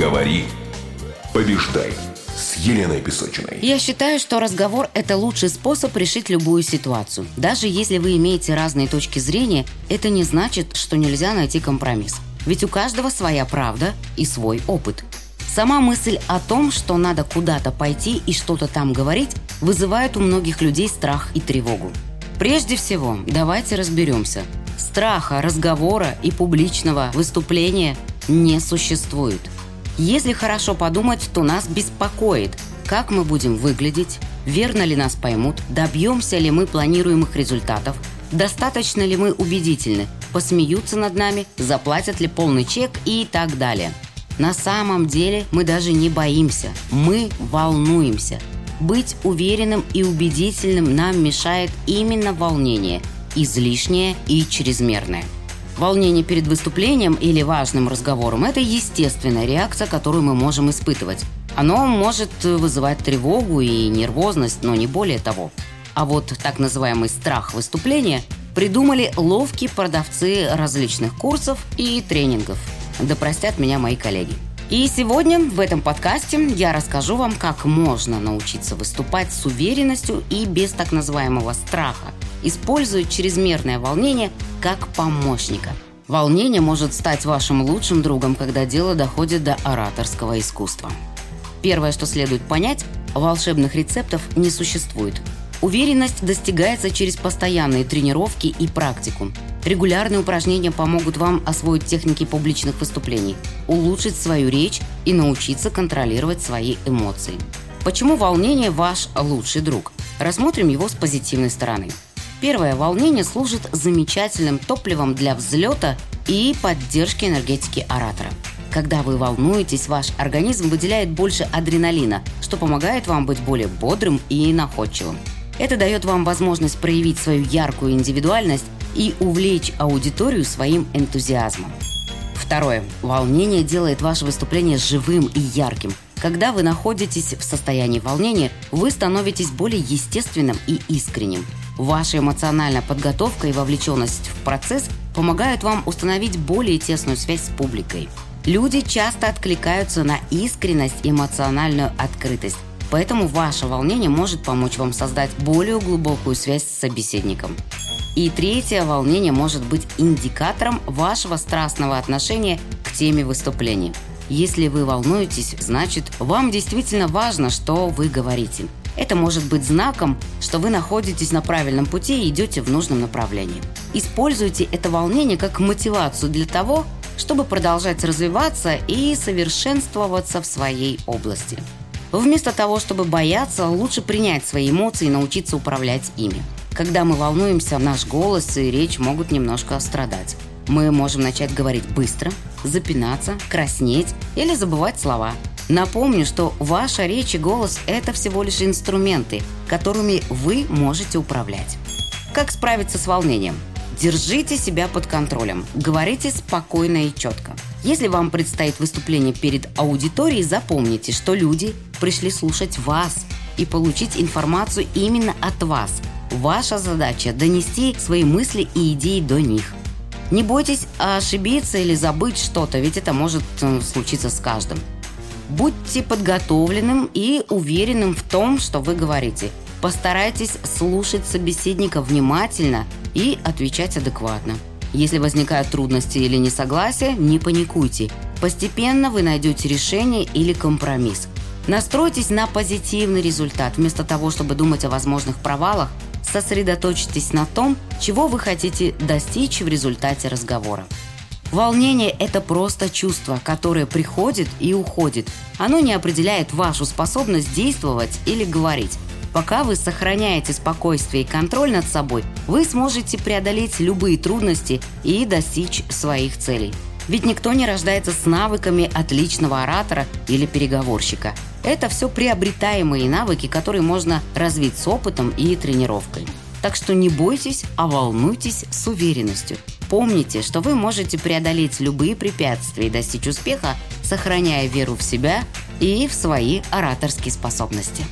Говори, побеждай с Еленой Песочиной. Я считаю, что разговор – это лучший способ решить любую ситуацию. Даже если вы имеете разные точки зрения, это не значит, что нельзя найти компромисс. Ведь у каждого своя правда и свой опыт. Сама мысль о том, что надо куда-то пойти и что-то там говорить, вызывает у многих людей страх и тревогу. Прежде всего, давайте разберемся. Страха, разговора и публичного выступления не существует – если хорошо подумать, то нас беспокоит, как мы будем выглядеть, верно ли нас поймут, добьемся ли мы планируемых результатов, достаточно ли мы убедительны, посмеются над нами, заплатят ли полный чек и так далее. На самом деле мы даже не боимся, мы волнуемся. Быть уверенным и убедительным нам мешает именно волнение, излишнее и чрезмерное – Волнение перед выступлением или важным разговором – это естественная реакция, которую мы можем испытывать. Оно может вызывать тревогу и нервозность, но не более того. А вот так называемый страх выступления придумали ловкие продавцы различных курсов и тренингов. Да простят меня мои коллеги. И сегодня в этом подкасте я расскажу вам, как можно научиться выступать с уверенностью и без так называемого страха, используя чрезмерное волнение как помощника. Волнение может стать вашим лучшим другом, когда дело доходит до ораторского искусства. Первое, что следует понять, волшебных рецептов не существует. Уверенность достигается через постоянные тренировки и практику. Регулярные упражнения помогут вам освоить техники публичных выступлений, улучшить свою речь и научиться контролировать свои эмоции. Почему волнение ваш лучший друг? Рассмотрим его с позитивной стороны. Первое волнение служит замечательным топливом для взлета и поддержки энергетики оратора. Когда вы волнуетесь, ваш организм выделяет больше адреналина, что помогает вам быть более бодрым и находчивым. Это дает вам возможность проявить свою яркую индивидуальность и увлечь аудиторию своим энтузиазмом. Второе. Волнение делает ваше выступление живым и ярким. Когда вы находитесь в состоянии волнения, вы становитесь более естественным и искренним. Ваша эмоциональная подготовка и вовлеченность в процесс помогают вам установить более тесную связь с публикой. Люди часто откликаются на искренность и эмоциональную открытость, поэтому ваше волнение может помочь вам создать более глубокую связь с собеседником. И третье, волнение может быть индикатором вашего страстного отношения к теме выступления. Если вы волнуетесь, значит, вам действительно важно, что вы говорите. Это может быть знаком, что вы находитесь на правильном пути и идете в нужном направлении. Используйте это волнение как мотивацию для того, чтобы продолжать развиваться и совершенствоваться в своей области. Вместо того, чтобы бояться, лучше принять свои эмоции и научиться управлять ими. Когда мы волнуемся, наш голос и речь могут немножко страдать. Мы можем начать говорить быстро, запинаться, краснеть или забывать слова. Напомню, что ваша речь и голос – это всего лишь инструменты, которыми вы можете управлять. Как справиться с волнением? Держите себя под контролем. Говорите спокойно и четко. Если вам предстоит выступление перед аудиторией, запомните, что люди пришли слушать вас и получить информацию именно от вас – Ваша задача – донести свои мысли и идеи до них. Не бойтесь ошибиться или забыть что-то, ведь это может э, случиться с каждым. Будьте подготовленным и уверенным в том, что вы говорите. Постарайтесь слушать собеседника внимательно и отвечать адекватно. Если возникают трудности или несогласия, не паникуйте. Постепенно вы найдете решение или компромисс. Настройтесь на позитивный результат. Вместо того, чтобы думать о возможных провалах, сосредоточьтесь на том, чего вы хотите достичь в результате разговора. Волнение – это просто чувство, которое приходит и уходит. Оно не определяет вашу способность действовать или говорить. Пока вы сохраняете спокойствие и контроль над собой, вы сможете преодолеть любые трудности и достичь своих целей. Ведь никто не рождается с навыками отличного оратора или переговорщика. Это все приобретаемые навыки, которые можно развить с опытом и тренировкой. Так что не бойтесь, а волнуйтесь с уверенностью. Помните, что вы можете преодолеть любые препятствия и достичь успеха, сохраняя веру в себя и в свои ораторские способности.